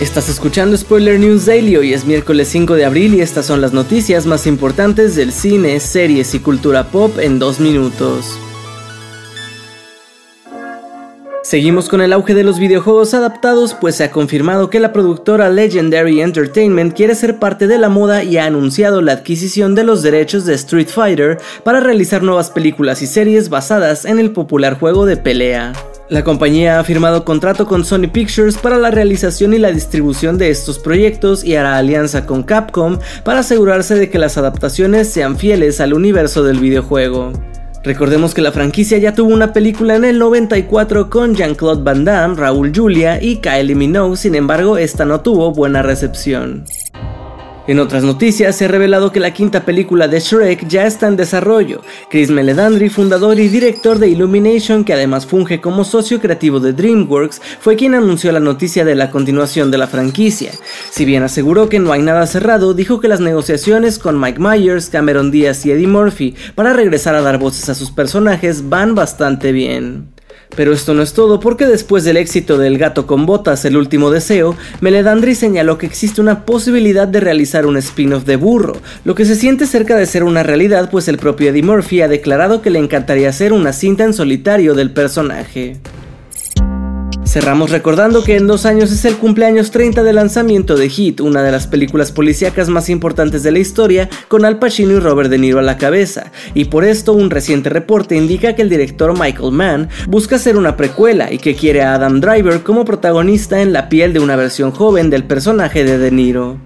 Estás escuchando Spoiler News Daily, hoy es miércoles 5 de abril y estas son las noticias más importantes del cine, series y cultura pop en dos minutos. Seguimos con el auge de los videojuegos adaptados, pues se ha confirmado que la productora Legendary Entertainment quiere ser parte de la moda y ha anunciado la adquisición de los derechos de Street Fighter para realizar nuevas películas y series basadas en el popular juego de pelea. La compañía ha firmado contrato con Sony Pictures para la realización y la distribución de estos proyectos y hará alianza con Capcom para asegurarse de que las adaptaciones sean fieles al universo del videojuego. Recordemos que la franquicia ya tuvo una película en el 94 con Jean-Claude Van Damme, Raúl Julia y Kylie Minogue, sin embargo esta no tuvo buena recepción. En otras noticias, se ha revelado que la quinta película de Shrek ya está en desarrollo. Chris Meledandri, fundador y director de Illumination, que además funge como socio creativo de DreamWorks, fue quien anunció la noticia de la continuación de la franquicia. Si bien aseguró que no hay nada cerrado, dijo que las negociaciones con Mike Myers, Cameron Diaz y Eddie Murphy para regresar a dar voces a sus personajes van bastante bien. Pero esto no es todo porque después del éxito del gato con botas, el último deseo, Meledandri señaló que existe una posibilidad de realizar un spin-off de burro, lo que se siente cerca de ser una realidad pues el propio Eddie Murphy ha declarado que le encantaría hacer una cinta en solitario del personaje. Cerramos recordando que en dos años es el cumpleaños 30 de lanzamiento de Hit, una de las películas policíacas más importantes de la historia, con Al Pacino y Robert De Niro a la cabeza, y por esto un reciente reporte indica que el director Michael Mann busca hacer una precuela y que quiere a Adam Driver como protagonista en la piel de una versión joven del personaje de De Niro.